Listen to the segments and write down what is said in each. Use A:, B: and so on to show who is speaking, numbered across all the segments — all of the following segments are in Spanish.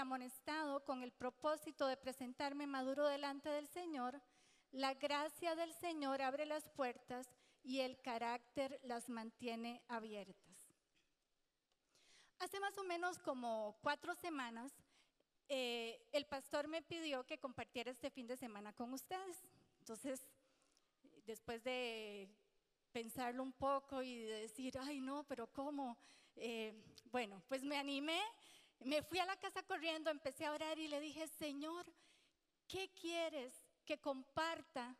A: amonestado con el propósito de presentarme maduro delante del Señor, la gracia del Señor abre las puertas y el carácter las mantiene abiertas. Hace más o menos como cuatro semanas, eh, el pastor me pidió que compartiera este fin de semana con ustedes. Entonces, después de pensarlo un poco y de decir, ay no, pero ¿cómo? Eh, bueno, pues me animé, me fui a la casa corriendo, empecé a orar y le dije, Señor, ¿qué quieres que comparta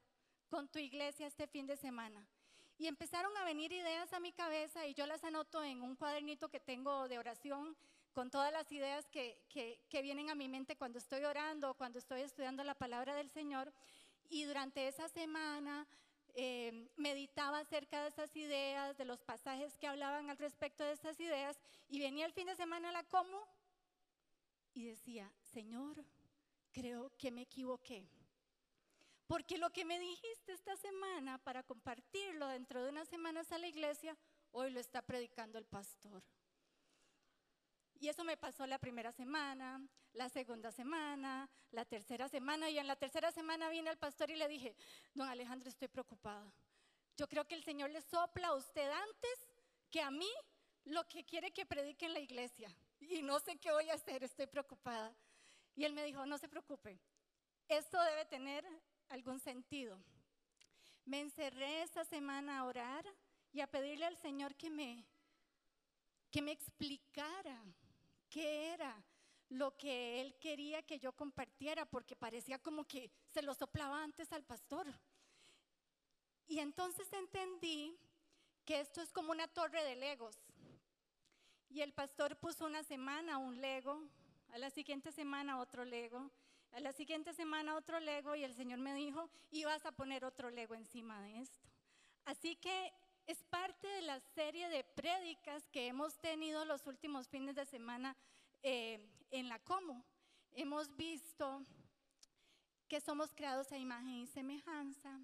A: con tu iglesia este fin de semana? Y empezaron a venir ideas a mi cabeza y yo las anoto en un cuadernito que tengo de oración con todas las ideas que, que, vienen a mi mente cuando estoy orando, cuando estoy estudiando la palabra del Señor. Y durante esa semana eh, meditaba acerca de esas ideas, de los pasajes que hablaban al respecto de esas ideas, y venía el fin de semana a la como y decía, Señor, creo que me equivoqué. Porque lo que me dijiste esta semana para compartirlo dentro de unas semanas a la iglesia, hoy lo está predicando el pastor. Y eso me pasó la primera semana, la segunda semana, la tercera semana. Y en la tercera semana vine al pastor y le dije, don Alejandro, estoy preocupada. Yo creo que el Señor le sopla a usted antes que a mí lo que quiere que predique en la iglesia. Y no sé qué voy a hacer, estoy preocupada. Y él me dijo, no se preocupe, esto debe tener algún sentido. Me encerré esa semana a orar y a pedirle al Señor que me, que me explicara qué era lo que él quería que yo compartiera, porque parecía como que se lo soplaba antes al pastor. Y entonces entendí que esto es como una torre de legos. Y el pastor puso una semana un lego, a la siguiente semana otro lego, a la siguiente semana otro lego y el Señor me dijo, y vas a poner otro lego encima de esto. Así que es parte de la serie de prédicas que hemos tenido los últimos fines de semana eh, en la Como. Hemos visto que somos creados a imagen y semejanza,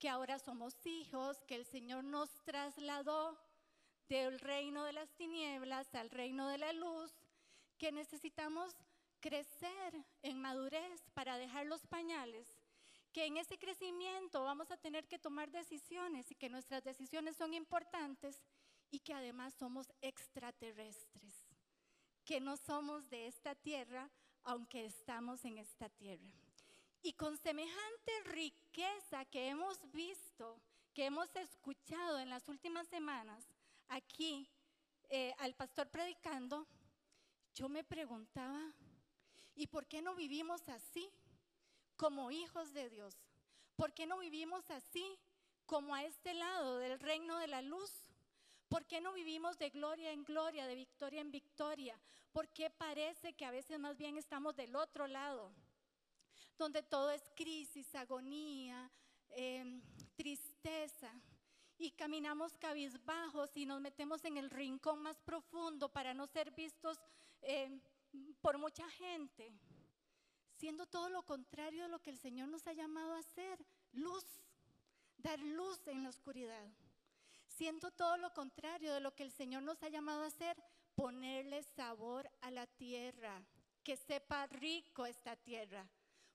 A: que ahora somos hijos, que el Señor nos trasladó del reino de las tinieblas al reino de la luz, que necesitamos crecer en madurez para dejar los pañales que en ese crecimiento vamos a tener que tomar decisiones y que nuestras decisiones son importantes y que además somos extraterrestres, que no somos de esta tierra, aunque estamos en esta tierra. Y con semejante riqueza que hemos visto, que hemos escuchado en las últimas semanas aquí eh, al pastor predicando, yo me preguntaba, ¿y por qué no vivimos así? como hijos de Dios? ¿Por qué no vivimos así como a este lado del reino de la luz? ¿Por qué no vivimos de gloria en gloria, de victoria en victoria? ¿Por qué parece que a veces más bien estamos del otro lado, donde todo es crisis, agonía, em, tristeza? Y caminamos cabizbajos y nos metemos en el rincón más profundo para no ser vistos em, por mucha gente siendo todo lo contrario de lo que el Señor nos ha llamado a hacer, luz, dar luz en la oscuridad. Siendo todo lo contrario de lo que el Señor nos ha llamado a hacer, ponerle sabor a la tierra, que sepa rico esta tierra.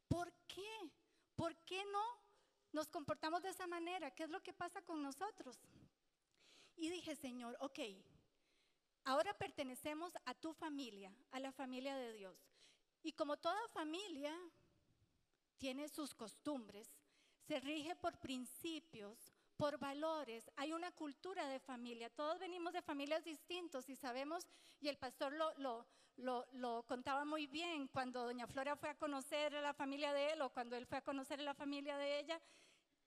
A: ¿Por qué? ¿Por qué no nos comportamos de esa manera? ¿Qué es lo que pasa con nosotros? Y dije, Señor, ok, ahora pertenecemos a tu familia, a la familia de Dios. Y como toda familia tiene sus costumbres, se rige por principios, por valores. Hay una cultura de familia. Todos venimos de familias distintas y sabemos, y el pastor lo, lo, contaba muy bien cuando doña Flora fue a conocer a la familia de él o cuando él fue a conocer a la familia de ella.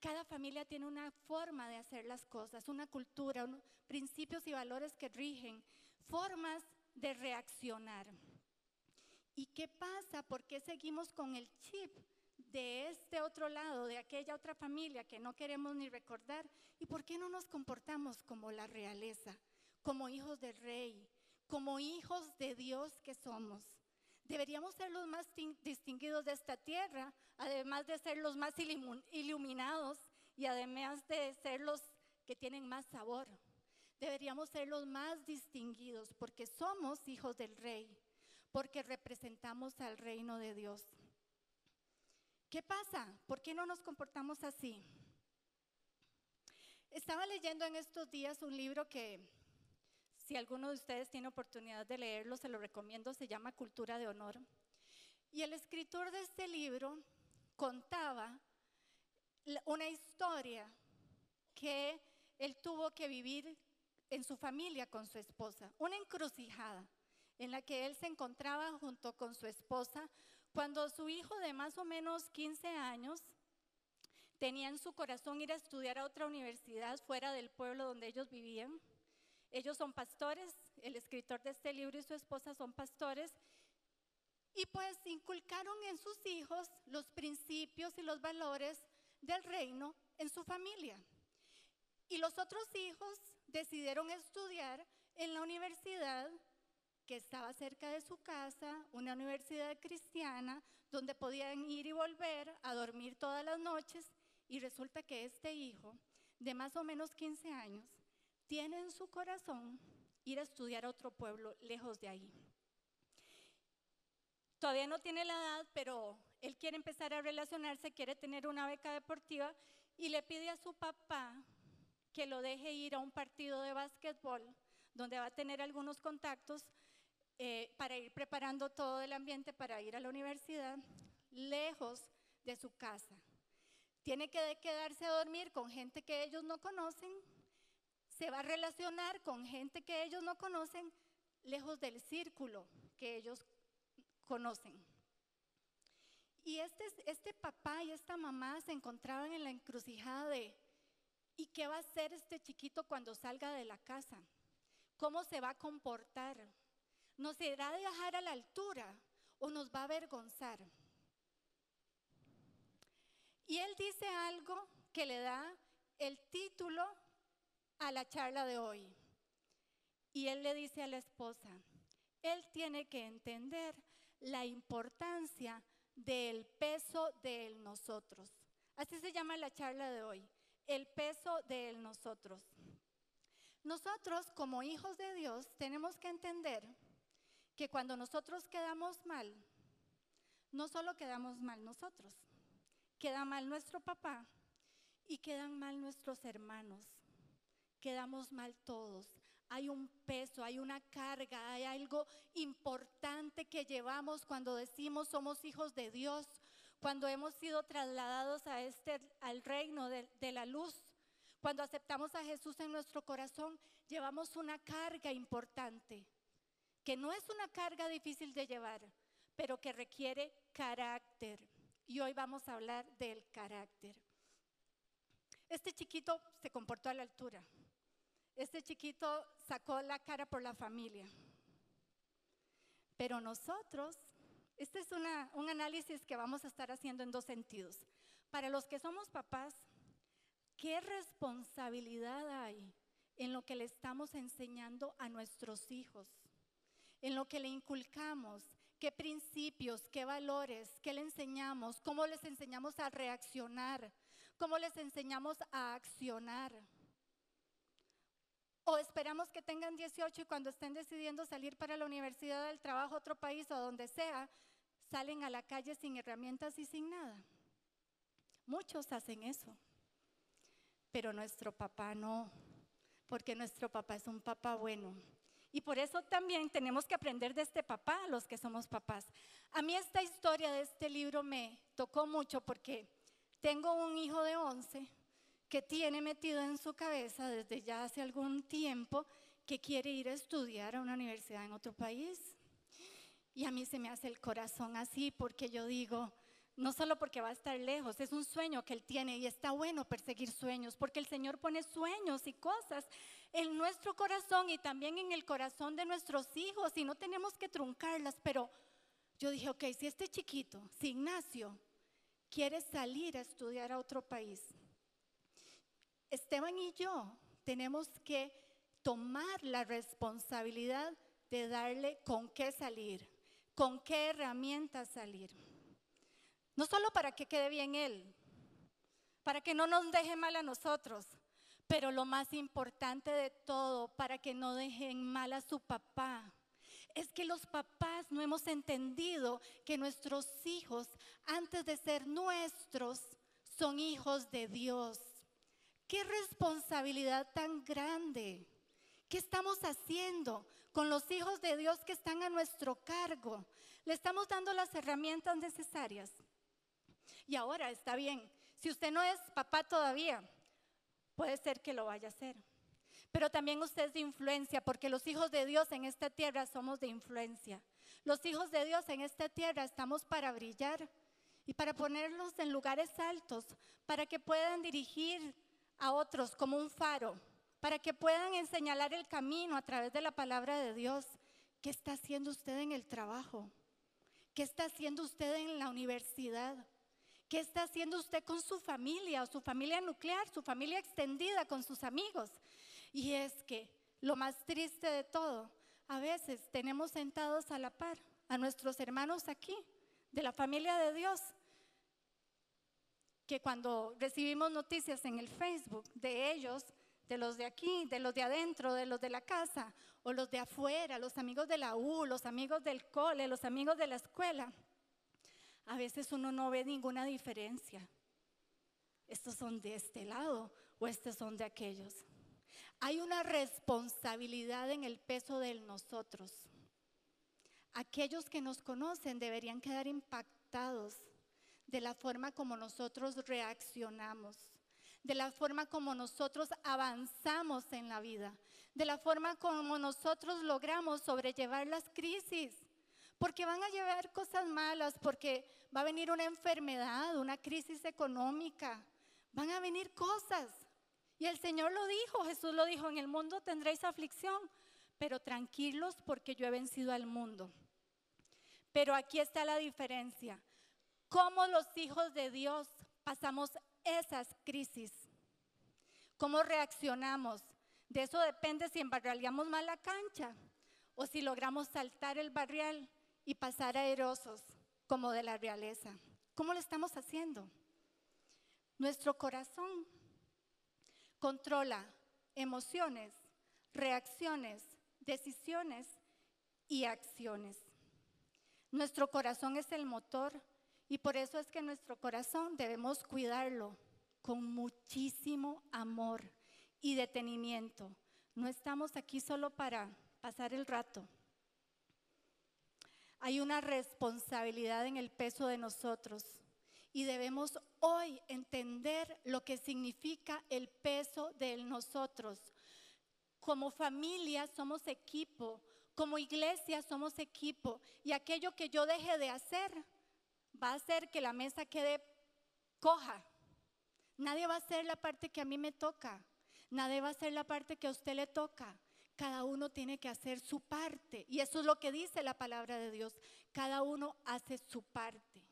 A: Cada familia tiene una forma de hacer las cosas, una cultura, principios y valores que rigen, formas de reaccionar. ¿Y qué pasa? ¿Por qué seguimos con el chip de este otro lado, de aquella otra familia que no queremos ni recordar? ¿Y por qué no nos comportamos como la realeza, como hijos del rey, como hijos de Dios que somos? Deberíamos ser los más distinguidos de esta tierra, además de ser los más iluminados y además de ser los que tienen más sabor. Deberíamos ser los más distinguidos porque somos hijos del rey porque representamos al reino de Dios. ¿Qué pasa? ¿Por qué no nos comportamos así? Estaba leyendo en estos días un libro que, si alguno de ustedes tiene oportunidad de leerlo, se lo recomiendo, se llama Cultura de Honor. Y el escritor de este libro contaba una historia que él tuvo que vivir en su familia con su esposa, una encrucijada en la que él se encontraba junto con su esposa cuando su hijo de más o menos 15 años tenía en su corazón ir a estudiar a otra universidad fuera del pueblo donde ellos vivían. Ellos son pastores, el escritor de este libro y su esposa son pastores, y pues inculcaron en sus hijos los principios y los valores del reino en su familia. Y los otros hijos decidieron estudiar en la universidad que estaba cerca de su casa, una universidad cristiana, donde podían ir y volver a dormir todas las noches. Y resulta que este hijo, de más o menos 15 años, tiene en su corazón ir a estudiar a otro pueblo lejos de ahí. Todavía no tiene la edad, pero él quiere empezar a relacionarse, quiere tener una beca deportiva y le pide a su papá que lo deje ir a un partido de básquetbol donde va a tener algunos contactos eh, para ir preparando todo el ambiente para ir a la universidad, lejos de su casa. Tiene que quedarse a dormir con gente que ellos no conocen, se va a relacionar con gente que ellos no conocen, lejos del círculo que ellos conocen. Y este, este papá y esta mamá se encontraban en la encrucijada de, ¿y qué va a hacer este chiquito cuando salga de la casa? ¿Cómo se va a comportar? ¿Nos irá a dejar a la altura o nos va a avergonzar? Y él dice algo que le da el título a la charla de hoy. Y él le dice a la esposa, él tiene que entender la importancia del peso de nosotros. Así se llama la charla de hoy, el peso de nosotros. Nosotros como hijos de Dios tenemos que entender que cuando nosotros quedamos mal, no solo quedamos mal nosotros, queda mal nuestro papá y quedan mal nuestros hermanos, quedamos mal todos. Hay un peso, hay una carga, hay algo importante que llevamos cuando decimos somos hijos de Dios, cuando hemos sido trasladados a este, al reino de, de la luz. Cuando aceptamos a Jesús en nuestro corazón, llevamos una carga importante que no es una carga difícil de llevar, pero que requiere carácter. Y hoy vamos a hablar del carácter. Este chiquito se comportó a la altura. Este chiquito sacó la cara por la familia. Pero nosotros, este es un análisis que vamos a estar haciendo en dos sentidos. Para los que somos papás, ¿qué responsabilidad hay en lo que le estamos enseñando a nuestros hijos? En lo que le inculcamos, qué principios, qué valores, qué le enseñamos, cómo les enseñamos a reaccionar, cómo les enseñamos a accionar. O esperamos que tengan 18 y cuando estén decidiendo salir para la universidad, del trabajo, otro país o donde sea, salen a la calle sin herramientas y sin nada. Muchos hacen eso, pero nuestro papá no, porque nuestro papá es un papá bueno y por eso también tenemos que aprender de este papá, los que somos papás. A mí esta historia de este libro me tocó mucho porque tengo un hijo de 11 que tiene metido en su cabeza desde ya hace algún tiempo que quiere ir a estudiar a una universidad en otro país. Y a mí se me hace el corazón así porque yo digo, no solo porque va a estar lejos, es un sueño que él tiene y está bueno perseguir sueños, porque el Señor pone sueños y cosas en nuestro corazón y también en el corazón de nuestros hijos y no tenemos que truncarlas, pero yo dije, ok, si este chiquito, si Ignacio quiere salir a estudiar a otro país, Esteban y yo tenemos que tomar la responsabilidad de darle con qué salir, con qué herramientas salir. No solo para que quede bien él, para que no nos deje mal a nosotros, pero lo más importante de todo, para que no dejen mal a su papá. es que los papás no hemos entendido que nuestros hijos, antes de ser nuestros, son hijos de Dios. Qué responsabilidad tan grande. ¿Qué estamos haciendo con los hijos de Dios que están a nuestro cargo? Le estamos dando las herramientas necesarias. Y ahora está bien, si usted no es papá todavía, puede ser que lo vaya a hacer. Pero también usted es de influencia, porque los hijos de Dios en esta tierra somos de influencia. Los hijos de Dios en esta tierra estamos para brillar y para ponerlos en lugares altos, para que puedan dirigir a otros como un faro, para que puedan señalar el camino a través de la palabra de Dios. ¿Qué está haciendo usted en el trabajo? ¿Qué está haciendo usted en la universidad? ¿Qué está haciendo usted con su familia o su familia nuclear, su familia extendida, con sus amigos? Y es que lo más triste de todo, a veces tenemos sentados a la par a nuestros hermanos aquí, de la familia de Dios, que cuando recibimos noticias en el Facebook de ellos, de los de aquí, de los de adentro, de los de la casa, o los de afuera, los amigos de la U, los amigos del cole, los amigos de la escuela, a veces uno no ve ninguna diferencia. Estos son de este lado o estos son de aquellos. Hay una responsabilidad en el peso de nosotros. Aquellos que nos conocen deberían quedar impactados de la forma como nosotros reaccionamos, de la forma como nosotros avanzamos en la vida, de la forma como nosotros logramos sobrellevar las crisis. Porque van a llevar cosas malas, porque va a venir una enfermedad, una crisis económica, van a venir cosas. Y el Señor lo dijo, Jesús lo dijo, en el mundo tendréis aflicción, pero tranquilos porque yo he vencido al mundo. Pero aquí está la diferencia. ¿Cómo los hijos de Dios pasamos esas crisis? ¿Cómo reaccionamos? De eso depende si embarriamos mal la cancha o si logramos saltar el barrial y pasar aerosos como de la realeza. ¿Cómo lo estamos haciendo? Nuestro corazón controla emociones, reacciones, decisiones y acciones. Nuestro corazón es el motor y por eso es que nuestro corazón debemos cuidarlo con muchísimo amor y detenimiento. No estamos aquí solo para pasar el rato. Hay una responsabilidad en el peso de nosotros y debemos hoy entender lo que significa el peso de nosotros. Como familia somos equipo, como iglesia somos equipo y aquello que yo deje de hacer va a hacer que la mesa quede coja. Nadie va a hacer la parte que a mí me toca. Nadie va a hacer la parte que a usted le toca. Cada uno tiene que hacer su parte. Y eso es lo que dice la palabra de Dios. Cada uno hace su parte.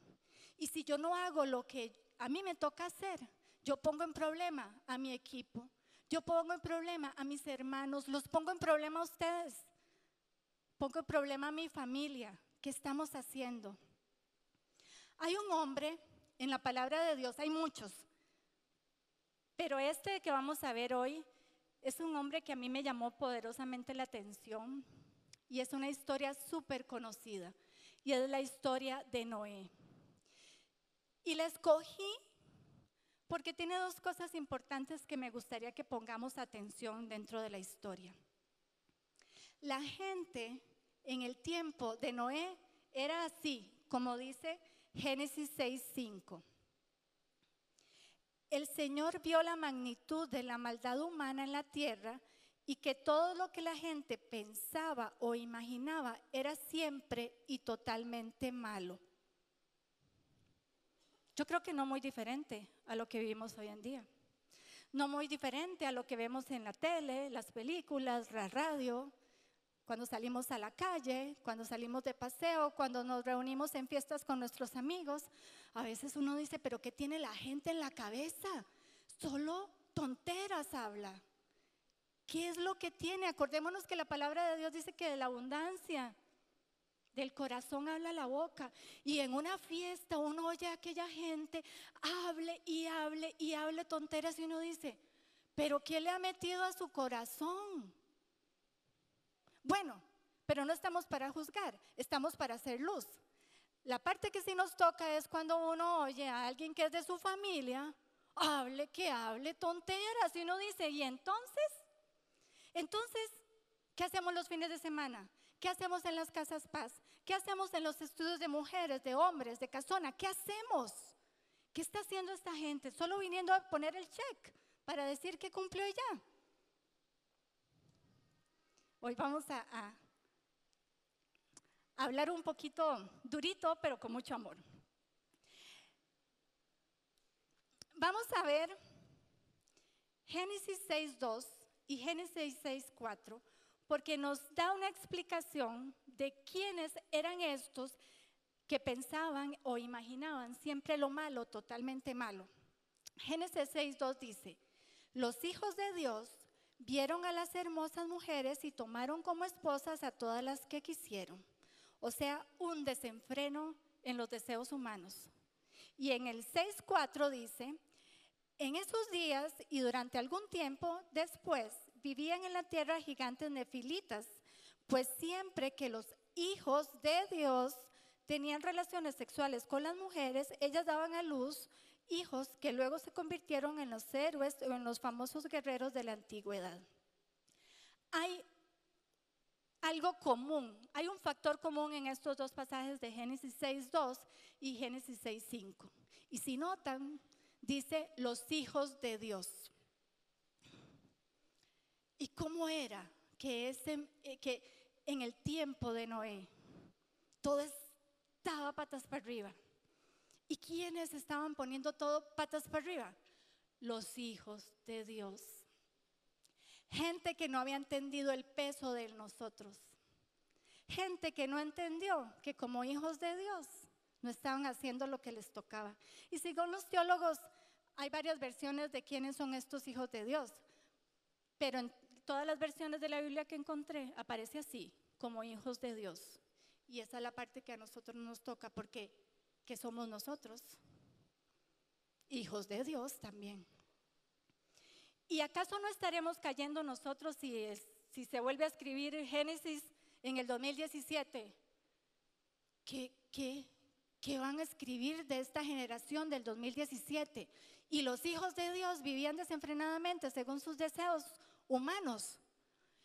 A: Y si yo no hago lo que a mí me toca hacer, yo pongo en problema a mi equipo. Yo pongo en problema a mis hermanos. Los pongo en problema a ustedes. Pongo en problema a mi familia. ¿Qué estamos haciendo? Hay un hombre en la palabra de Dios, hay muchos, pero este que vamos a ver hoy es un hombre que a mí me llamó poderosamente la atención y es una historia súper conocida y es la historia de Noé. Y la escogí porque tiene dos cosas importantes que me gustaría que pongamos atención dentro de la historia. La gente en el tiempo de Noé era así, como dice Génesis 6:5. El Señor vio la magnitud de la maldad humana en la tierra y que todo lo que la gente pensaba o imaginaba era siempre y totalmente malo. Yo creo que no muy diferente a lo que vivimos hoy en día. No muy diferente a lo que vemos en la tele, las películas, la radio, cuando salimos a la calle, cuando salimos de paseo, cuando nos reunimos en fiestas con nuestros amigos, a veces uno dice, pero ¿qué tiene la gente en la cabeza? Solo tonteras habla. ¿Qué es lo que tiene? Acordémonos que la palabra de Dios dice que de la abundancia del corazón habla la boca. Y en una fiesta uno oye a aquella gente, hable y hable y hable tonteras y uno dice, pero ¿qué le ha metido a su corazón? Bueno, pero no estamos para juzgar, estamos para hacer luz. La parte que sí nos toca es cuando uno oye a alguien que es de su familia, hable, que hable tonteras, y uno dice, ¿y entonces? Entonces, ¿qué hacemos los fines de semana? ¿Qué hacemos en las casas paz? ¿Qué hacemos en los estudios de mujeres, de hombres, de casona? ¿Qué hacemos? ¿Qué está haciendo esta gente? Solo viniendo a poner el check para decir que cumplió ya. Hoy vamos a, a hablar un poquito durito, pero con mucho amor. Vamos a ver Génesis 6.2 y Génesis 6.4 porque nos da una explicación de quiénes eran estos que pensaban o imaginaban siempre lo malo, totalmente malo. Génesis 6.2 dice, los hijos de Dios vieron a las hermosas mujeres y tomaron como esposas a todas las que quisieron. O sea, un desenfreno en los deseos humanos. Y en el 6.4 dice, en esos días y durante algún tiempo después vivían en la tierra gigantes nefilitas, pues siempre que los hijos de Dios tenían relaciones sexuales con las mujeres, ellas daban a luz hijos que luego se convirtieron en los héroes o en los famosos guerreros de la antigüedad. Hay algo común, hay un factor común en estos dos pasajes de Génesis 6.2 y Génesis 6.5. Y si notan, dice los hijos de Dios. ¿Y cómo era que, ese, eh, que en el tiempo de Noé todo estaba patas para arriba? ¿Y quiénes estaban poniendo todo patas para arriba? Los hijos de Dios. Gente que no había entendido el peso de nosotros. Gente que no entendió que como hijos de Dios no estaban haciendo lo que les tocaba. Y según los teólogos, hay varias versiones de quiénes son estos hijos de Dios. Pero en todas las versiones de la Biblia que encontré aparece así, como hijos de Dios. Y esa es la parte que a nosotros nos toca, porque ¿qué somos nosotros? Hijos de Dios también. ¿Y acaso no estaremos cayendo nosotros si, se vuelve a escribir Génesis en el 2017? ¿Qué, qué, ¿Qué van a escribir de esta generación del 2017? Y los hijos de Dios vivían desenfrenadamente según sus deseos humanos.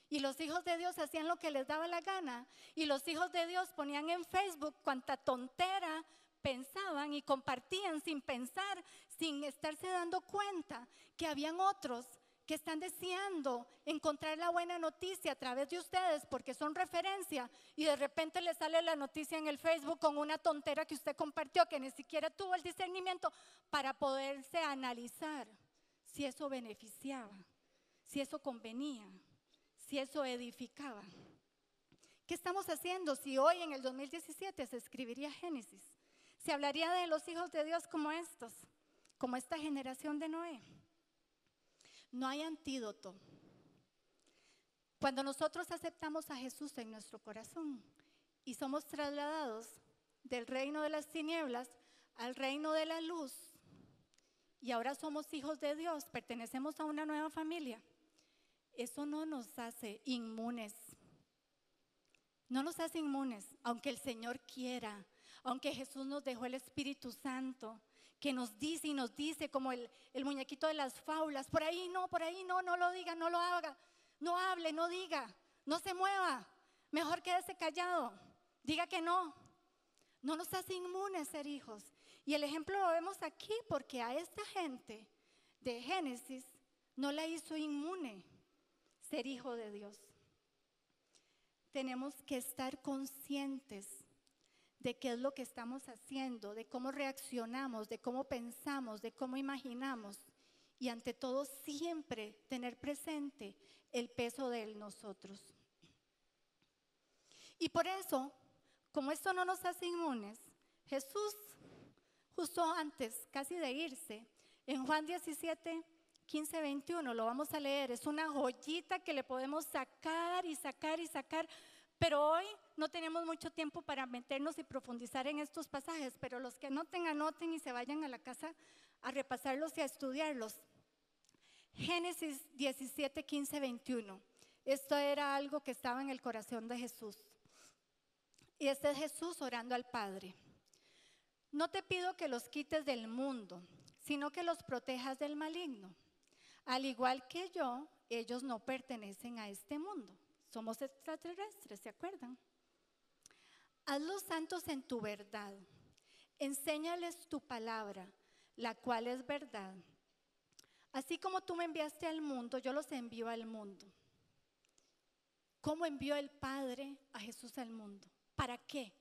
A: Y los hijos de Dios hacían lo que les daba la gana. Y los hijos de Dios ponían en Facebook cuanta tontera pensaban y compartían sin pensar, sin estarse dando cuenta que habían otros que están deseando encontrar la buena noticia a través de ustedes porque son referencia y de repente le sale la noticia en el Facebook con una tontera que usted compartió que ni siquiera tuvo el discernimiento para poderse analizar si eso beneficiaba si eso convenía, si eso edificaba. ¿Qué estamos haciendo si hoy en el 2017 se escribiría Génesis? Se hablaría de los hijos de Dios como estos, como esta generación de Noé. No hay antídoto. Cuando nosotros aceptamos a Jesús en nuestro corazón y somos trasladados del reino de las tinieblas al reino de la luz, y ahora somos hijos de Dios, pertenecemos a una nueva familia, eso no nos hace inmunes. No nos hace inmunes, aunque el Señor quiera, aunque Jesús nos dejó el Espíritu Santo, que nos dice y nos dice como el, el muñequito de las faulas, por ahí no, por ahí no, no lo diga, no lo haga, no hable, no diga, no se mueva, mejor quédese callado, diga que no. No nos hace inmunes ser hijos. Y el ejemplo lo vemos aquí porque a esta gente de Génesis no la hizo inmune ser hijo de Dios. Tenemos que estar conscientes de qué es lo que estamos haciendo, de cómo reaccionamos, de cómo pensamos, de cómo imaginamos y ante todo siempre tener presente el peso de nosotros. Y por eso, como esto no nos hace inmunes, Jesús, justo antes, casi de irse, en Juan 17, 15, 21, lo vamos a leer. Es una joyita que le podemos sacar y sacar y sacar. Pero hoy no tenemos mucho tiempo para meternos y profundizar en estos pasajes, pero los que noten, anoten y se vayan a la casa a repasarlos y a estudiarlos. Génesis 17, 15, 21. Esto era algo que estaba en el corazón de Jesús. Y este es Jesús orando al Padre. No te pido que los quites del mundo, sino que los protejas del maligno. Al igual que yo, ellos no pertenecen a este mundo. Somos extraterrestres, ¿se acuerdan? Hazlos santos en tu verdad. Enséñales tu palabra, la cual es verdad. Así como tú me enviaste al mundo, yo los envío al mundo. ¿Cómo envió el Padre a Jesús al mundo? ¿Para qué?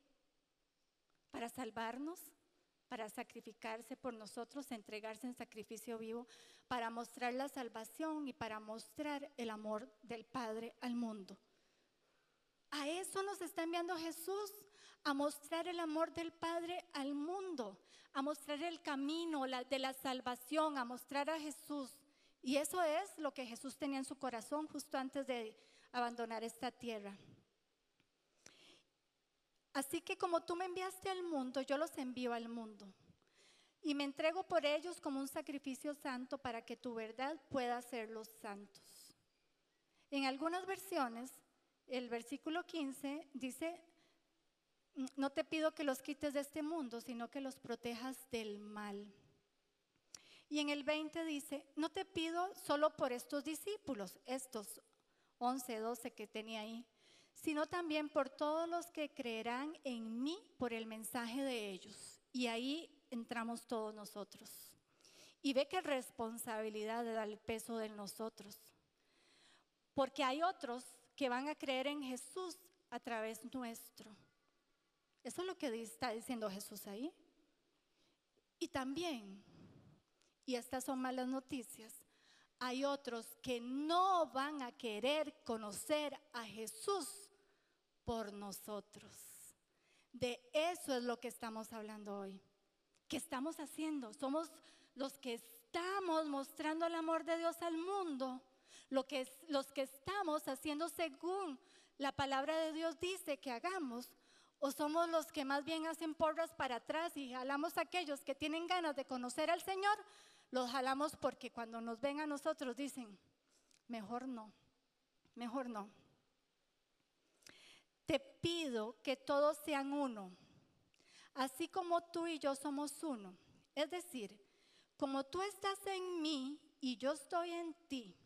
A: ¿Para salvarnos? ¿Para sacrificarse por nosotros, entregarse en sacrificio vivo? ¿Para mostrar la salvación y para mostrar el amor del Padre al mundo? A eso nos está enviando Jesús, a mostrar el amor del Padre al mundo, a mostrar el camino de la salvación, a mostrar a Jesús. Y eso es lo que Jesús tenía en su corazón justo antes de abandonar esta tierra. Así que como tú me enviaste al mundo, yo los envío al mundo. Y me entrego por ellos como un sacrificio santo para que tu verdad pueda hacerlos santos. En algunas versiones, el versículo 15 dice, no te pido que los quites de este mundo, sino que los protejas del mal. Y en el 20 dice, no te pido solo por estos discípulos, estos 11, 12 que tenía ahí, sino también por todos los que creerán en mí por el mensaje de ellos. Y ahí entramos todos nosotros. Y ve qué responsabilidad da el peso de nosotros. Porque hay otros que van a creer en Jesús a través nuestro. Eso es lo que está diciendo Jesús ahí. Y también, y estas son malas noticias, hay otros que no van a querer conocer a Jesús por nosotros. De eso es lo que estamos hablando hoy. ¿Qué estamos haciendo? Somos los que estamos mostrando el amor de Dios al mundo, lo que, los que estamos haciendo según la palabra de Dios dice que hagamos, o somos los que más bien hacen porras para atrás y jalamos a aquellos que tienen ganas de conocer al Señor, los jalamos porque cuando nos ven a nosotros dicen, mejor no, mejor no te pido que todos sean uno, así como tú y yo somos uno. Es decir, como tú estás en mí y yo estoy en ti,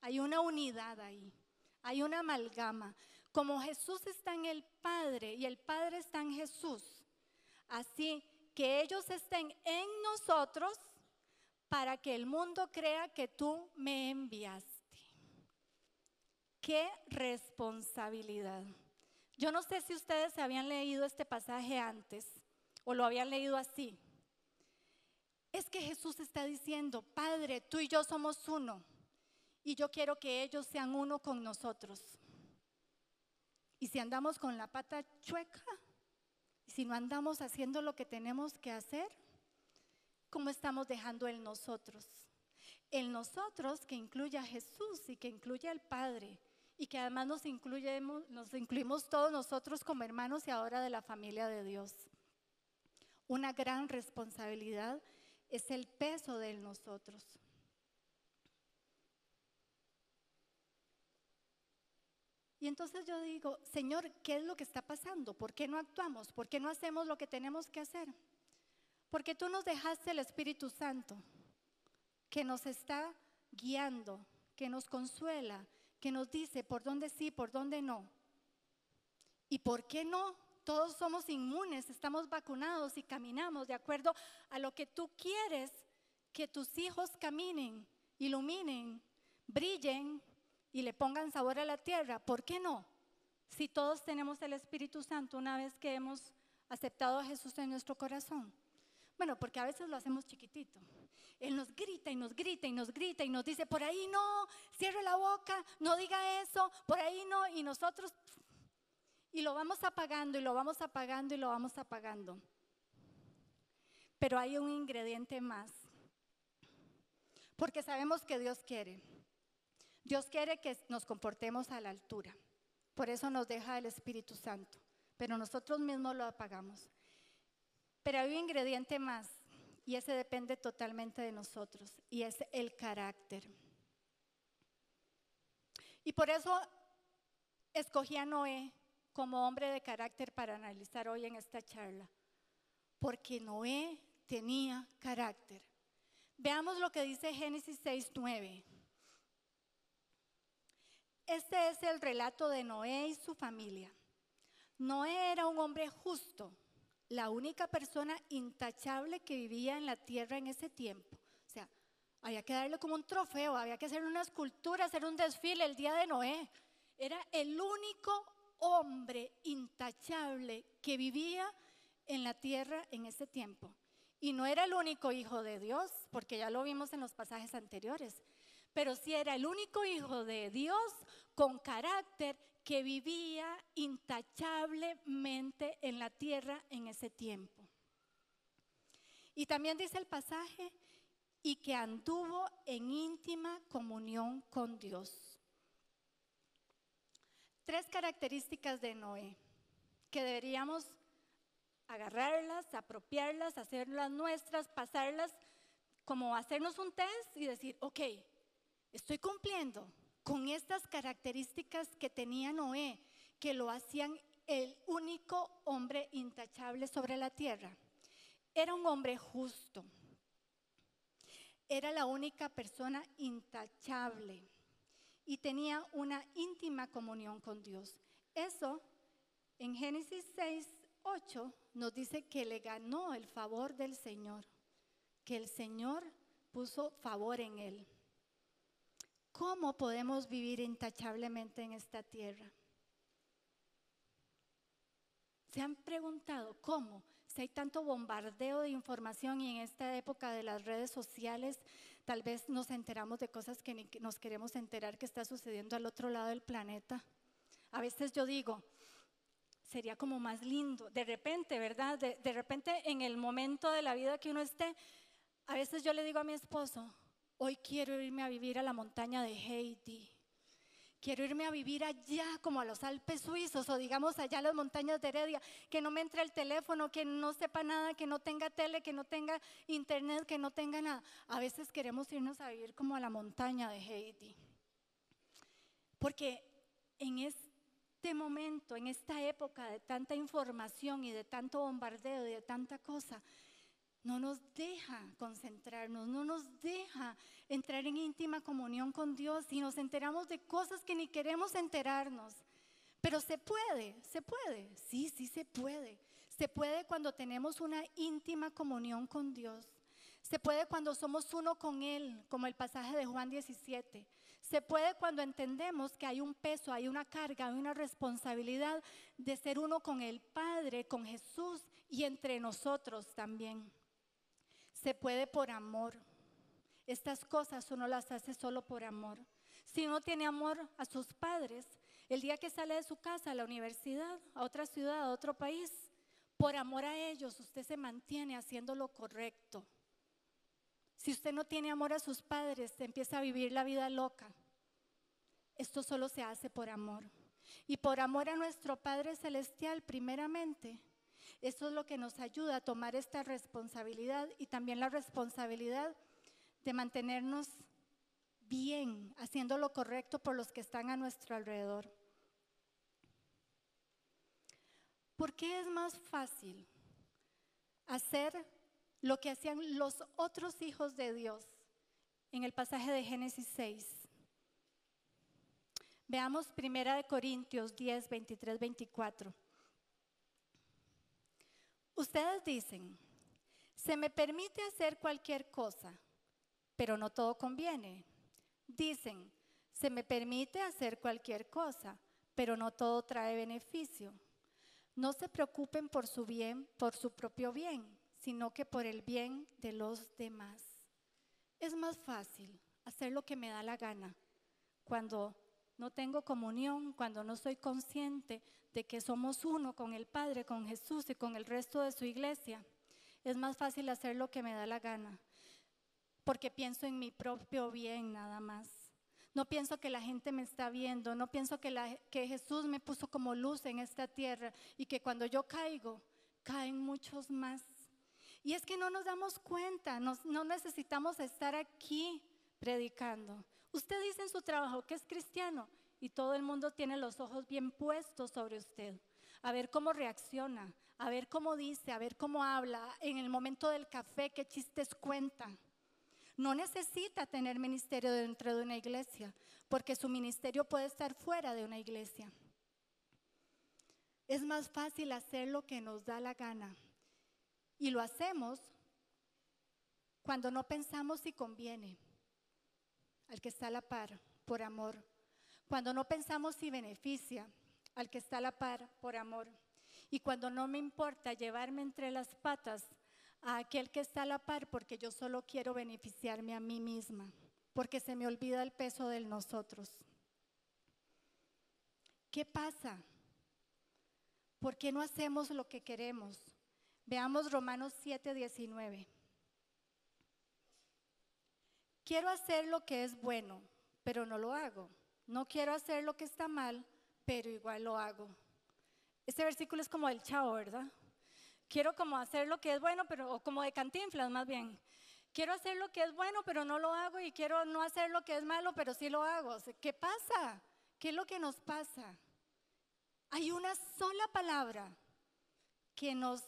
A: hay una unidad ahí, hay una amalgama. Como Jesús está en el Padre y el Padre está en Jesús, así que ellos estén en nosotros para que el mundo crea que tú me enviaste. Qué responsabilidad. Yo no sé si ustedes habían leído este pasaje antes o lo habían leído así. Es que Jesús está diciendo, Padre, tú y yo somos uno y yo quiero que ellos sean uno con nosotros. Y si andamos con la pata chueca, si no andamos haciendo lo que tenemos que hacer, ¿cómo estamos dejando el nosotros? El nosotros que incluye a Jesús y que incluye al Padre y que además nos, incluimos, todos nosotros como hermanos y ahora de la familia de Dios. Una gran responsabilidad es el peso de nosotros. Y entonces yo digo, Señor, ¿qué es lo que está pasando? ¿Por qué no actuamos? ¿Por qué no hacemos lo que tenemos que hacer? Porque tú nos dejaste el Espíritu Santo, que nos está guiando, que nos consuela, que nos dice por dónde sí, por dónde no. ¿Y por qué no? Todos somos inmunes, estamos vacunados y caminamos de acuerdo a lo que tú quieres que tus hijos caminen, iluminen, brillen y le pongan sabor a la tierra. ¿Por qué no? Si todos tenemos el Espíritu Santo una vez que hemos aceptado a Jesús en nuestro corazón. Bueno, porque a veces lo hacemos chiquitito. Él nos grita y nos grita y nos grita y nos dice, por ahí no, cierre la boca, no diga eso, por ahí no. Y nosotros, y lo vamos apagando y lo vamos apagando y lo vamos apagando. Pero hay un ingrediente más. Porque sabemos que Dios quiere. Dios quiere que nos comportemos a la altura. Por eso nos deja el Espíritu Santo. Pero nosotros mismos lo apagamos. Pero hay un ingrediente más y ese depende totalmente de nosotros y es el carácter. Y por eso escogí a Noé como hombre de carácter para analizar hoy en esta charla? Porque Noé tenía carácter. Veamos lo que dice Génesis 6:9. Este es el relato de Noé y su familia. Noé era un hombre justo, la única persona intachable que vivía en la tierra en ese tiempo. O sea, había que darle como un trofeo, había que hacer una escultura, hacer un desfile el día de Noé. Era el único hombre intachable que vivía en la tierra en ese tiempo. Y no era el único hijo de Dios, porque ya lo vimos en los pasajes anteriores pero sí era el único hijo de Dios con carácter que vivía intachablemente en la tierra en ese tiempo. Y también dice el pasaje, y que anduvo en íntima comunión con Dios. Tres características de Noé que deberíamos agarrarlas, apropiarlas, hacerlas nuestras, pasarlas, como hacernos un test y decir, ok, estoy cumpliendo con estas características que tenía Noé, que lo hacían el único hombre intachable sobre la tierra. Era un hombre justo. Era la única persona intachable y tenía una íntima comunión con Dios. Eso en Génesis 6, 8 nos dice que le ganó el favor del Señor, que el Señor puso favor en él. ¿Cómo podemos vivir intachablemente en esta tierra? ¿Se han preguntado cómo? Si hay tanto bombardeo de información y en esta época de las redes sociales, tal vez nos enteramos de cosas que ni nos queremos enterar que está sucediendo al otro lado del planeta. A veces yo digo, sería como más lindo, de repente, ¿verdad? De, de repente en el momento de la vida que uno esté, a veces yo le digo a mi esposo, Hoy quiero irme a vivir a la montaña de Haiti. Quiero irme a vivir allá como a los Alpes suizos o digamos allá a las montañas de Heredia, que no me entre el teléfono, que no sepa nada, que no tenga tele, que no tenga internet, que no tenga nada. A veces queremos irnos a vivir como a la montaña de Haiti. Porque en este momento, en esta época de tanta información y de tanto bombardeo y de tanta cosa, no nos deja concentrarnos, no nos deja entrar en íntima comunión con Dios y nos enteramos de cosas que ni queremos enterarnos. Pero se puede, se puede, sí, sí se puede. Se puede cuando tenemos una íntima comunión con Dios. Se puede cuando somos uno con Él, como el pasaje de Juan 17. Se puede cuando entendemos que hay un peso, hay una carga, hay una responsabilidad de ser uno con el Padre, con Jesús y entre nosotros también. Se puede por amor. Estas cosas uno las hace solo por amor. Si uno tiene amor a sus padres, el día que sale de su casa a la universidad, a otra ciudad, a otro país, por amor a ellos usted se mantiene haciendo lo correcto. Si usted no tiene amor a sus padres, empieza a vivir la vida loca. Esto solo se hace por amor. Y por amor a nuestro Padre Celestial, primeramente, eso es lo que nos ayuda a tomar esta responsabilidad y también la responsabilidad de mantenernos bien, haciendo lo correcto por los que están a nuestro alrededor. ¿Por qué es más fácil hacer lo que hacían los otros hijos de Dios en el pasaje de Génesis 6? Veamos primera de Corintios 10, 23, 24. Ustedes dicen, se me permite hacer cualquier cosa, pero no todo conviene. Dicen, se me permite hacer cualquier cosa, pero no todo trae beneficio. No se preocupen por su bien, por su propio bien, sino que por el bien de los demás. Es más fácil hacer lo que me da la gana cuando no tengo comunión, cuando no soy consciente de que somos uno con el Padre, con Jesús y con el resto de su iglesia, es más fácil hacer lo que me da la gana, porque pienso en mi propio bien nada más. No pienso que la gente me está viendo, no pienso que, Jesús me puso como luz en esta tierra y que cuando yo caigo, caen muchos más. Y es que no nos damos cuenta, no necesitamos estar aquí predicando. Usted dice en su trabajo que es cristiano y todo el mundo tiene los ojos bien puestos sobre usted, a ver cómo reacciona, a ver cómo dice, a ver cómo habla, en el momento del café, qué chistes cuenta. No necesita tener ministerio dentro de una iglesia, porque su ministerio puede estar fuera de una iglesia. Es más fácil hacer lo que nos da la gana. Y lo hacemos cuando no pensamos si conviene al que está a la par por amor. Cuando no pensamos si beneficia al que está a la par por amor. Y cuando no me importa llevarme entre las patas a aquel que está a la par porque yo solo quiero beneficiarme a mí misma, porque se me olvida el peso de nosotros. ¿Qué pasa? ¿Por qué no hacemos lo que queremos? Veamos Romanos 7, 19. Quiero hacer lo que es bueno, pero no lo hago. No quiero hacer lo que está mal, pero igual lo hago. Este versículo es como el chao, ¿verdad? Quiero como hacer lo que es bueno, pero o como de cantinflas más bien. Quiero hacer lo que es bueno, pero no lo hago y quiero no hacer lo que es malo, pero sí lo hago. ¿Qué pasa? ¿Qué es lo que nos pasa? Hay una sola palabra que nos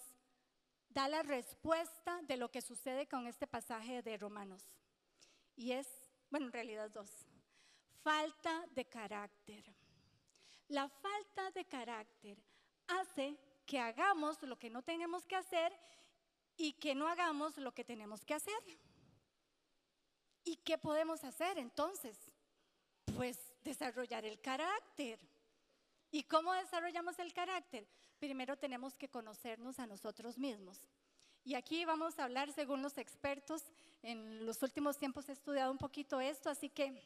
A: da la respuesta de lo que sucede con este pasaje de Romanos. Y es, bueno, en realidad dos. Falta de carácter. La falta de carácter hace que hagamos lo que no tenemos que hacer y que no hagamos lo que tenemos que hacer. ¿Y qué podemos hacer entonces? Pues desarrollar el carácter. ¿Y cómo desarrollamos el carácter? Primero tenemos que conocernos a nosotros mismos. Y aquí vamos a hablar, según los expertos, en los últimos tiempos he estudiado un poquito esto, así que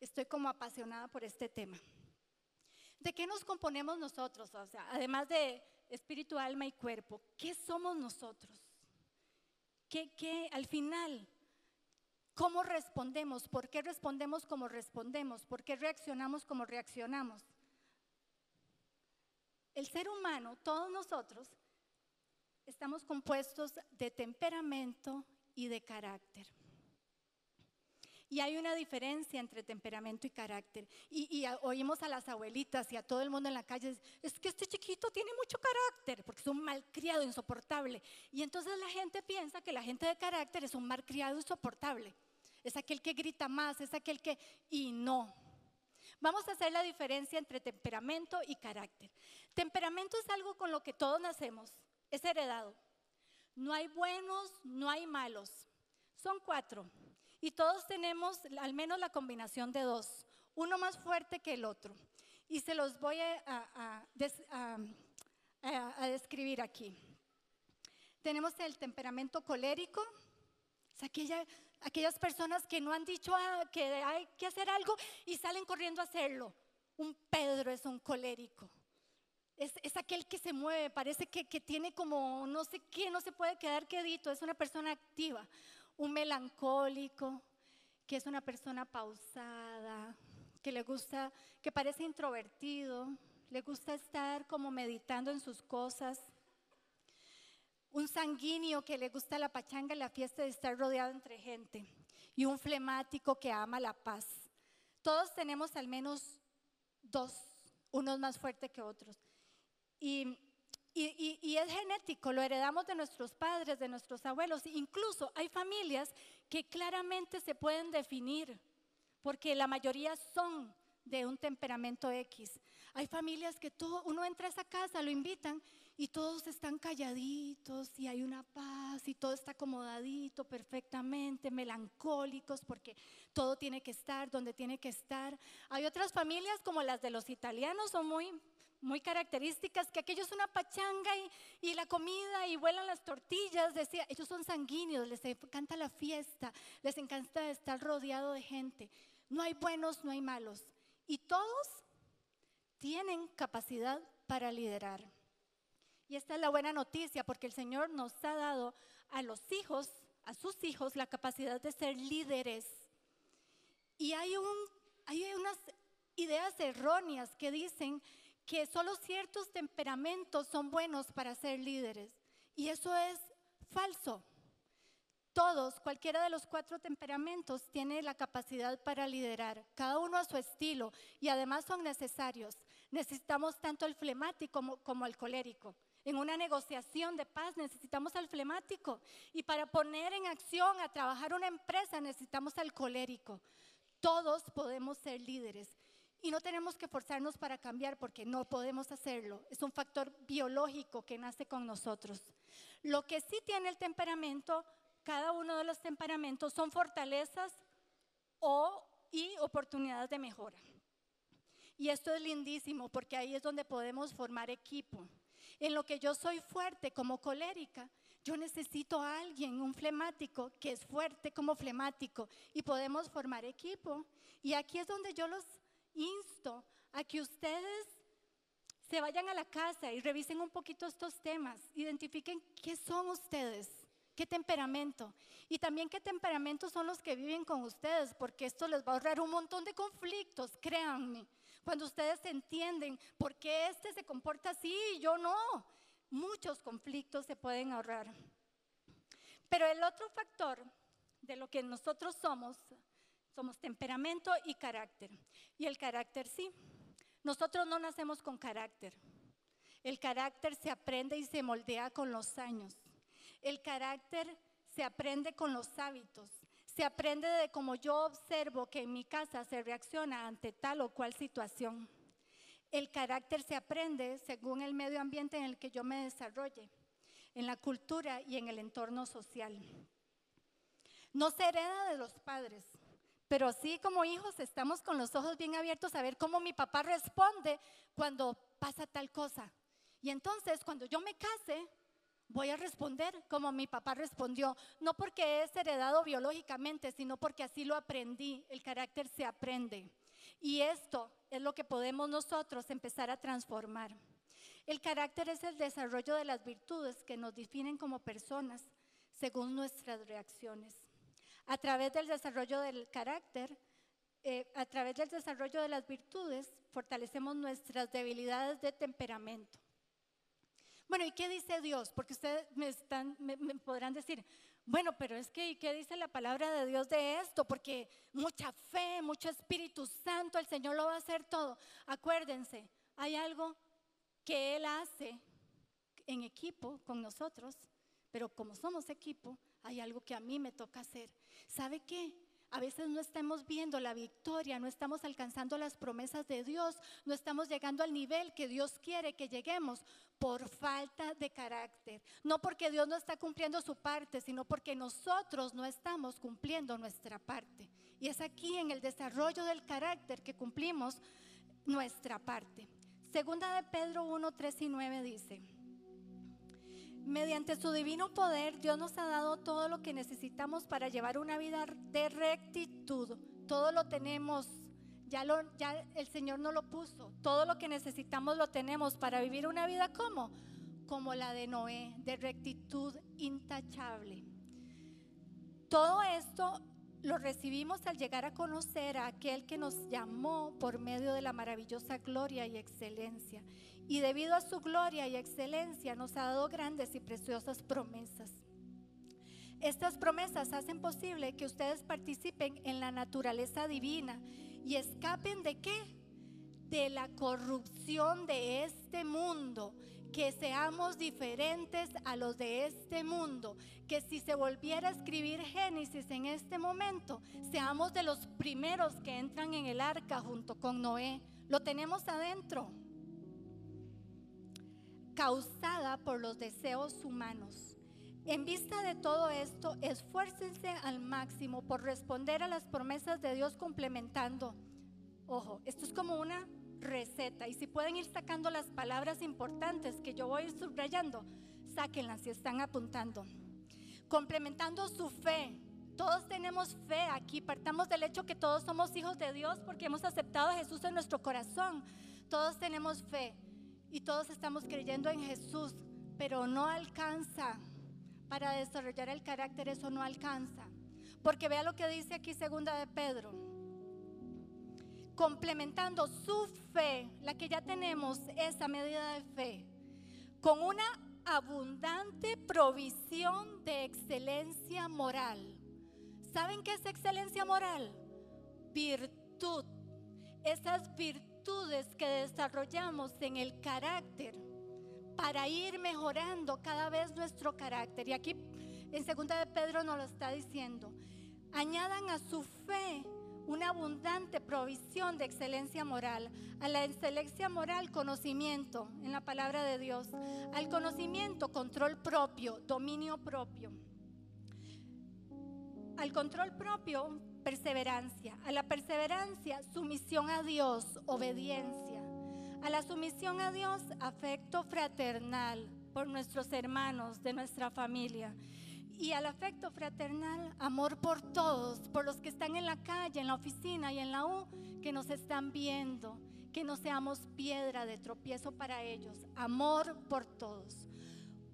A: estoy como apasionada por este tema. ¿De qué nos componemos nosotros? O sea, además de espíritu, alma y cuerpo, ¿qué somos nosotros? ¿Qué, qué al final? ¿Cómo respondemos? ¿Por qué respondemos como respondemos? ¿Por qué reaccionamos como reaccionamos? El ser humano, todos nosotros, estamos compuestos de temperamento y de carácter. Y hay una diferencia entre temperamento y carácter. Y, oímos a las abuelitas y a todo el mundo en la calle, es que este chiquito tiene mucho carácter, porque es un malcriado insoportable. Y entonces la gente piensa que la gente de carácter es un malcriado insoportable. Es aquel que grita más, es aquel que... Y no. Vamos a hacer la diferencia entre temperamento y carácter. Temperamento es algo con lo que todos nacemos, es heredado. No hay buenos, no hay malos. Son cuatro. Y todos tenemos al menos la combinación de dos, uno más fuerte que el otro. Y se los voy a, describir aquí. Tenemos el temperamento colérico, es aquella, aquellas personas que no han dicho que hay que hacer algo y salen corriendo a hacerlo. Un Pedro es un colérico. Es, aquel que se mueve, parece que, tiene como no sé qué, no se puede quedar quedito, es una persona activa. Un melancólico, que es una persona pausada, que le gusta, que parece introvertido, le gusta estar como meditando en sus cosas. Un sanguíneo que le gusta la pachanga, la fiesta de estar rodeado entre gente. Y un flemático que ama la paz. Todos tenemos al menos dos, unos más fuertes que otros. Y, es genético, lo heredamos de nuestros padres, de nuestros abuelos. Incluso hay familias que claramente se pueden definir, porque la mayoría son de un temperamento X. Hay familias que todo, uno entra a esa casa, lo invitan y todos están calladitos y hay una paz y todo está acomodadito perfectamente, melancólicos porque todo tiene que estar donde tiene que estar. Hay otras familias como las de los italianos, son muy muy características, que aquellos son una pachanga y, la comida y vuelan las tortillas, decía, ellos son sanguíneos, les encanta la fiesta, les encanta estar rodeado de gente. No hay buenos, no hay malos. Y todos tienen capacidad para liderar. Y esta es la buena noticia, porque el Señor nos ha dado a los hijos, a sus hijos, la capacidad de ser líderes. Y hay, un, hay unas ideas erróneas que dicen que solo ciertos temperamentos son buenos para ser líderes. Y eso es falso. Todos, cualquiera de los cuatro temperamentos tiene la capacidad para liderar, cada uno a su estilo y además son necesarios. Necesitamos tanto el flemático como, como el colérico. En una negociación de paz necesitamos al flemático y para poner en acción a trabajar una empresa necesitamos al colérico. Todos podemos ser líderes y no tenemos que forzarnos para cambiar porque no podemos hacerlo. Es un factor biológico que nace con nosotros. Lo que sí tiene el temperamento cada uno de los temperamentos son fortalezas o, y oportunidades de mejora. Y esto es lindísimo porque ahí es donde podemos formar equipo. En lo que yo soy fuerte como colérica, yo necesito a alguien, un flemático, que es fuerte como flemático y podemos formar equipo. Y aquí es donde yo los insto a que ustedes se vayan a la casa y revisen un poquito estos temas, identifiquen qué son ustedes qué temperamento. Y también qué temperamentos son los que viven con ustedes, porque esto les va a ahorrar un montón de conflictos, créanme. Cuando ustedes entienden por qué este se comporta así y yo no, muchos conflictos se pueden ahorrar. Pero el otro factor de lo que nosotros somos, somos temperamento y carácter. Y el carácter sí. Nosotros no nacemos con carácter. El carácter se aprende y se moldea con los años. El carácter se aprende con los hábitos. Se aprende de cómo yo observo que en mi casa se reacciona ante tal o cual situación. El carácter se aprende según el medio ambiente en el que yo me desarrolle, en la cultura y en el entorno social. No se hereda de los padres, pero sí como hijos estamos con los ojos bien abiertos a ver cómo mi papá responde cuando pasa tal cosa. Y entonces cuando yo me case, voy a responder como mi papá respondió, no porque es heredado biológicamente, sino porque así lo aprendí, el carácter se aprende. Y esto es lo que podemos nosotros empezar a transformar. El carácter es el desarrollo de las virtudes que nos definen como personas según nuestras reacciones. A través del desarrollo del carácter, eh, a través del desarrollo de las virtudes, fortalecemos nuestras debilidades de temperamento. Bueno, ¿y qué dice Dios? Porque ustedes me, están, me, podrán decir, bueno, pero es que, ¿y qué dice la palabra de Dios de esto? Porque mucha fe, mucho Espíritu Santo, el Señor lo va a hacer todo. Acuérdense, hay algo que Él hace en equipo con nosotros, pero como somos equipo, hay algo que a mí me toca hacer. ¿Sabe qué? A veces no estamos viendo la victoria, no estamos alcanzando las promesas de Dios, no estamos llegando al nivel que Dios quiere que lleguemos por falta de carácter. No porque Dios no está cumpliendo su parte, sino porque nosotros no estamos cumpliendo nuestra parte. Y es aquí en el desarrollo del carácter que cumplimos nuestra parte. Segunda de Pedro 1, 3 y 9 dice, Mediante su divino poder, Dios nos ha dado todo lo que necesitamos para llevar una vida de rectitud. Todo lo tenemos, ya, lo, el Señor nos lo puso. Todo lo que necesitamos lo tenemos para vivir una vida como, como la de Noé, de rectitud intachable. Todo esto lo recibimos al llegar a conocer a aquel que nos llamó por medio de la maravillosa gloria y excelencia y debido a su gloria y excelencia nos ha dado grandes y preciosas promesas. Estas promesas hacen posible que ustedes participen en la naturaleza divina y escapen de qué? De la corrupción de este mundo, que seamos diferentes a los de este mundo, que si se volviera a escribir Génesis en este momento, seamos de los primeros que entran en el arca junto con Noé. Lo tenemos adentro causada por los deseos humanos. En vista de todo esto, esfuércense al máximo por responder a las promesas de Dios complementando. Ojo, esto es como una receta y si pueden ir sacando las palabras importantes que yo voy subrayando, sáquenlas si están apuntando. Complementando su fe. Todos tenemos fe aquí, partamos del hecho que todos somos hijos de Dios porque hemos aceptado a Jesús en nuestro corazón. Todos tenemos fe y todos estamos creyendo en Jesús, pero no alcanza. Para desarrollar el carácter eso no alcanza. Porque vea lo que dice aquí segunda de Pedro. Complementando su fe, la que ya tenemos, esa medida de fe, con una abundante provisión de excelencia moral. ¿Saben qué es excelencia moral? Virtud. Esas virtudes que desarrollamos en el carácter para ir mejorando cada vez nuestro carácter. Y aquí en segunda de Pedro nos lo está diciendo. Añadan a su fe una abundante provisión de excelencia moral. A la excelencia moral, conocimiento en la palabra de Dios. Al conocimiento, control propio, dominio propio. Al control propio, perseverancia. A la perseverancia, sumisión a Dios, obediencia. A la sumisión a Dios, afecto fraternal por nuestros hermanos de nuestra familia y al afecto fraternal, amor por todos, por los que están en la calle, en la oficina y en la U, que nos están viendo, que no seamos piedra de tropiezo para ellos, amor por todos.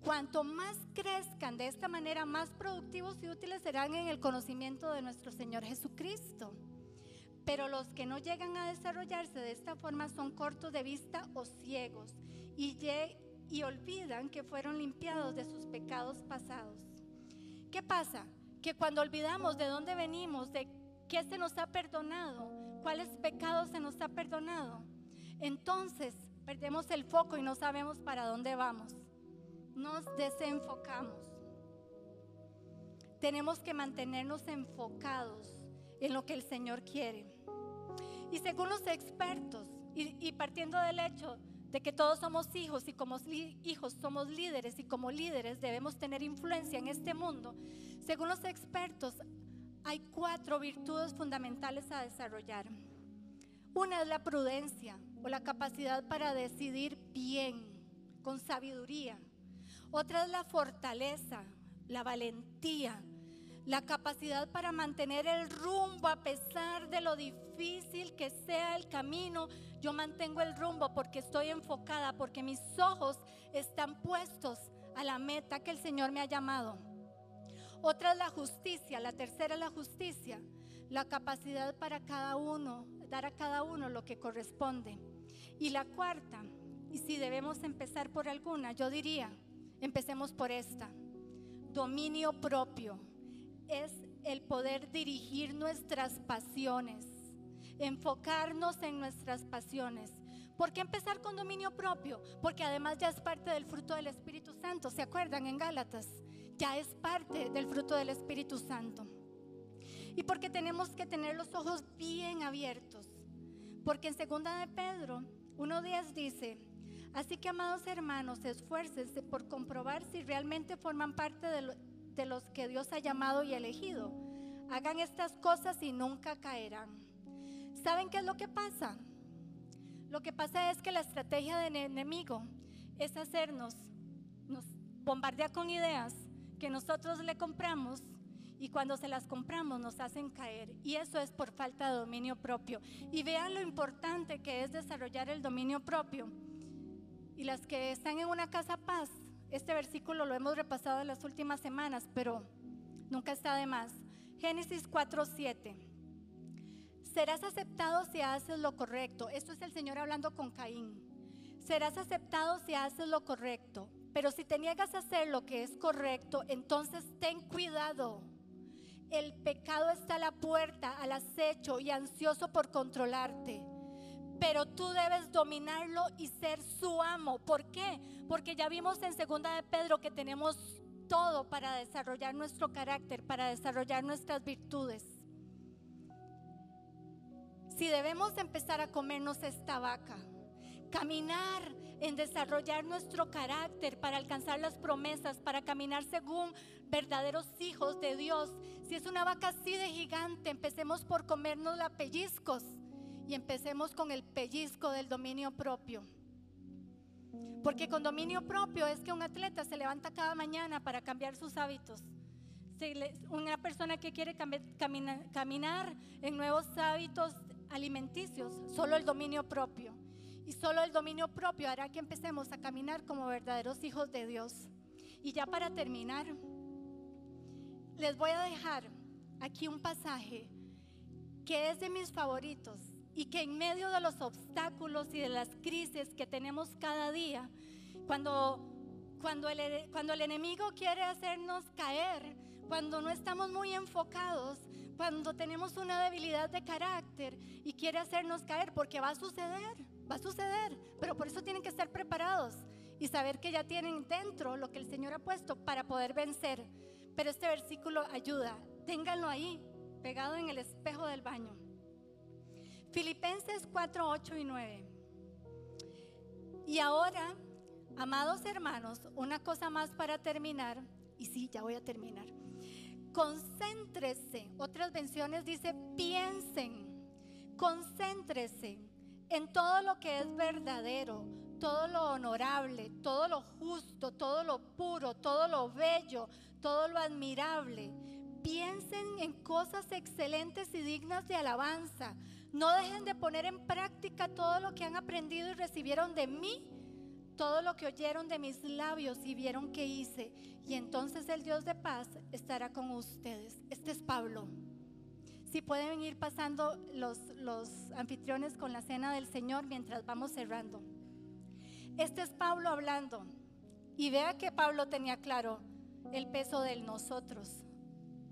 A: Cuanto más crezcan de esta manera, más productivos y útiles serán en el conocimiento de nuestro Señor Jesucristo. Pero los que no llegan a desarrollarse de esta forma son cortos de vista o ciegos y, y olvidan que fueron limpiados de sus pecados pasados. ¿Qué pasa? Que cuando olvidamos de dónde venimos, de qué se nos ha perdonado, cuáles pecados se nos ha perdonado, entonces perdemos el foco y no sabemos para dónde vamos. Nos desenfocamos. Tenemos que mantenernos enfocados en lo que el Señor quiere. Y según los expertos, y, partiendo del hecho de que todos somos hijos y como hijos somos líderes y como líderes debemos tener influencia en este mundo, según los expertos hay cuatro virtudes fundamentales a desarrollar. Una es la prudencia o la capacidad para decidir bien, con sabiduría. Otra es la fortaleza, la valentía, la capacidad para mantener el rumbo a pesar de lo difícil que sea el camino. Yo mantengo el rumbo porque estoy enfocada, porque mis ojos están puestos a la meta que el Señor me ha llamado. Otra es la justicia, la tercera es la justicia, la capacidad para cada uno, dar a cada uno lo que corresponde. Y la cuarta, y si debemos empezar por alguna, yo diría, empecemos por esta, dominio propio es el poder dirigir nuestras pasiones, enfocarnos en nuestras pasiones. ¿Por qué empezar con dominio propio? Porque además ya es parte del fruto del Espíritu Santo. ¿Se acuerdan en Gálatas? Ya es parte del fruto del Espíritu Santo. Y porque tenemos que tener los ojos bien abiertos. Porque en segunda de Pedro 1.10 dice, así que amados hermanos, esfuércense por comprobar si realmente forman parte de, de los que Dios ha llamado y elegido. Hagan estas cosas y nunca caerán. ¿Saben qué es lo que pasa? Lo que pasa es que la estrategia del enemigo es hacernos, nos bombardea con ideas que nosotros le compramos y cuando se las compramos nos hacen caer. Y eso es por falta de dominio propio. Y vean lo importante que es desarrollar el dominio propio. Y las que están en una casa paz, este versículo lo hemos repasado en las últimas semanas, pero nunca está de más. Génesis 4:7. Serás aceptado si haces lo correcto. Esto es el Señor hablando con Caín. Serás aceptado si haces lo correcto. Pero si te niegas a hacer lo que es correcto, entonces ten cuidado. El pecado está a la puerta, al acecho y ansioso por controlarte pero tú debes dominarlo y ser su amo. ¿Por qué? Porque ya vimos en segunda de Pedro que tenemos todo para desarrollar nuestro carácter, para desarrollar nuestras virtudes. Si debemos empezar a comernos esta vaca, caminar en desarrollar nuestro carácter para alcanzar las promesas, para caminar según verdaderos hijos de Dios. Si es una vaca así de gigante, empecemos por comernos la pellizcos y empecemos con el pellizco del dominio propio. Porque con dominio propio es que un atleta se levanta cada mañana para cambiar sus hábitos. Una persona que quiere caminar en nuevos hábitos alimenticios, solo el dominio propio. Y solo el dominio propio hará que empecemos a caminar como verdaderos hijos de Dios. Y ya para terminar, les voy a dejar aquí un pasaje que es de mis favoritos y que en medio de los obstáculos y de las crisis que tenemos cada día, cuando cuando el, cuando el enemigo quiere hacernos caer, cuando no estamos muy enfocados, cuando tenemos una debilidad de carácter y quiere hacernos caer, porque va a suceder, va a suceder, pero por eso tienen que estar preparados y saber que ya tienen dentro lo que el Señor ha puesto para poder vencer. Pero este versículo ayuda, ténganlo ahí, pegado en el espejo del baño. Filipenses 4, 8 y 9. Y ahora, amados hermanos, una cosa más para terminar, y sí, ya voy a terminar. Concéntrese, otras versiones dice piensen, concéntrese en todo lo que es verdadero, todo lo honorable, todo lo justo, todo lo puro, todo lo bello, todo lo admirable. Piensen en cosas excelentes y dignas de alabanza. No dejen de poner en práctica todo lo que han aprendido y recibieron de mí, todo lo que oyeron de mis labios y vieron que hice. Y entonces el Dios de paz estará con ustedes. Este es Pablo. Si pueden ir pasando los, los anfitriones con la cena del Señor mientras vamos cerrando. Este es Pablo hablando. Y vea que Pablo tenía claro el peso del nosotros.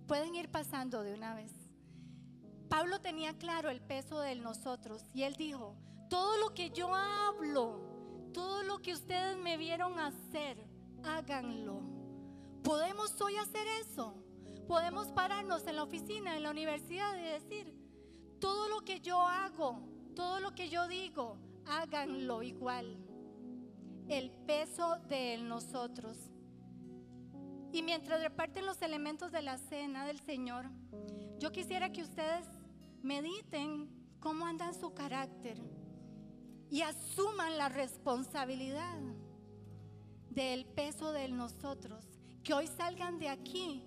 A: Pueden ir pasando de una vez. Pablo tenía claro el peso del nosotros y él dijo, todo lo que yo hablo, todo lo que ustedes me vieron hacer, háganlo. ¿Podemos hoy hacer eso? Podemos pararnos en la oficina, en la universidad y decir, todo lo que yo hago, todo lo que yo digo, háganlo igual. El peso de nosotros. Y mientras reparten los elementos de la cena del Señor, yo quisiera que ustedes mediten cómo anda su carácter y asuman la responsabilidad del peso de nosotros. Que hoy salgan de aquí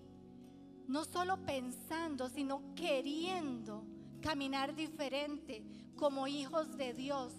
A: no solo pensando, sino queriendo caminar diferente como hijos de Dios.